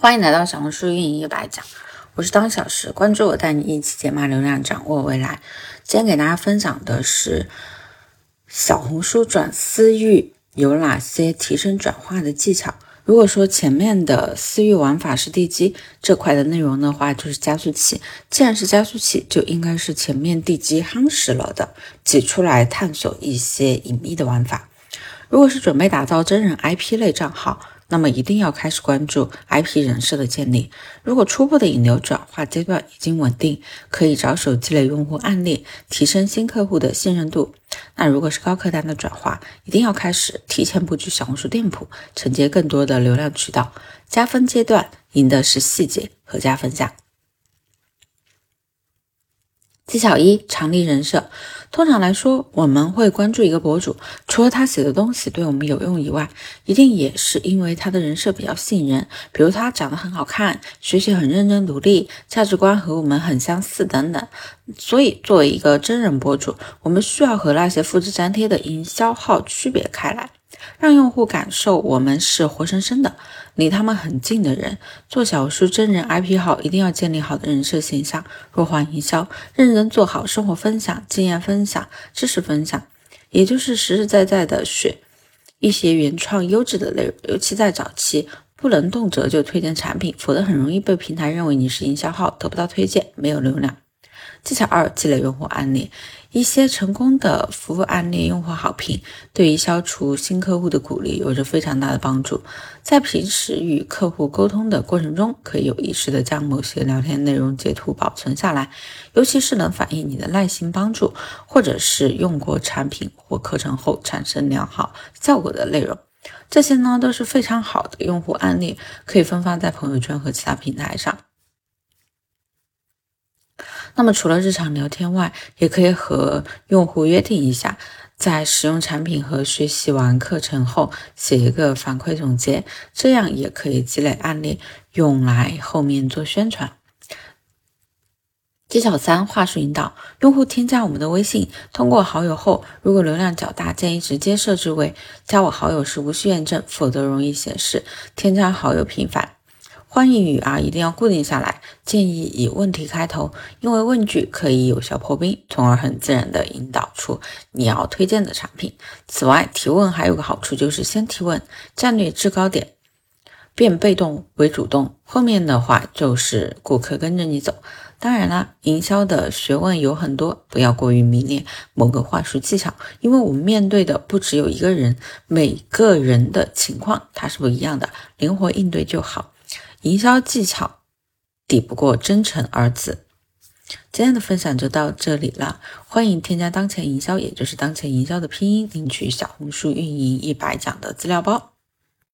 欢迎来到小红书运营一百讲，我是当小时，关注我，带你一起解码流量，掌握未来。今天给大家分享的是小红书转私域有哪些提升转化的技巧。如果说前面的私域玩法是地基这块的内容的话，就是加速器。既然是加速器，就应该是前面地基夯实了的，挤出来探索一些隐秘的玩法。如果是准备打造真人 IP 类账号。那么一定要开始关注 IP 人设的建立。如果初步的引流转化阶段已经稳定，可以着手积累用户案例，提升新客户的信任度。那如果是高客单的转化，一定要开始提前布局小红书店铺，承接更多的流量渠道。加分阶段赢的是细节和加分项。技巧一：常立人设。通常来说，我们会关注一个博主，除了他写的东西对我们有用以外，一定也是因为他的人设比较吸引人。比如他长得很好看，学习很认真努力，价值观和我们很相似等等。所以，作为一个真人博主，我们需要和那些复制粘贴的营销号区别开来。让用户感受我们是活生生的、离他们很近的人。做小红书真人 IP 号，一定要建立好的人设形象。弱化营销，认真做好生活分享、经验分享、知识分享，也就是实实在在的学一些原创优质的内容。尤其在早期，不能动辄就推荐产品，否则很容易被平台认为你是营销号，得不到推荐，没有流量。技巧二：积累用户案例。一些成功的服务案例、用户好评，对于消除新客户的鼓励有着非常大的帮助。在平时与客户沟通的过程中，可以有意识的将某些聊天内容截图保存下来，尤其是能反映你的耐心帮助，或者是用过产品或课程后产生良好效果的内容。这些呢都是非常好的用户案例，可以分发在朋友圈和其他平台上。那么除了日常聊天外，也可以和用户约定一下，在使用产品和学习完课程后，写一个反馈总结，这样也可以积累案例，用来后面做宣传。技巧三：话术引导。用户添加我们的微信，通过好友后，如果流量较大，建议直接设置为加我好友时无需验证，否则容易显示添加好友频繁。欢迎语啊，一定要固定下来。建议以问题开头，因为问句可以有效破冰，从而很自然的引导出你要推荐的产品。此外，提问还有个好处，就是先提问，战略制高点，变被动为主动，后面的话就是顾客跟着你走。当然啦，营销的学问有很多，不要过于迷恋某个话术技巧，因为我们面对的不只有一个人，每个人的情况它是不一样的，灵活应对就好。营销技巧抵不过真诚二字。今天的分享就到这里了，欢迎添加当前营销，也就是当前营销的拼音，领取小红书运营一百讲的资料包。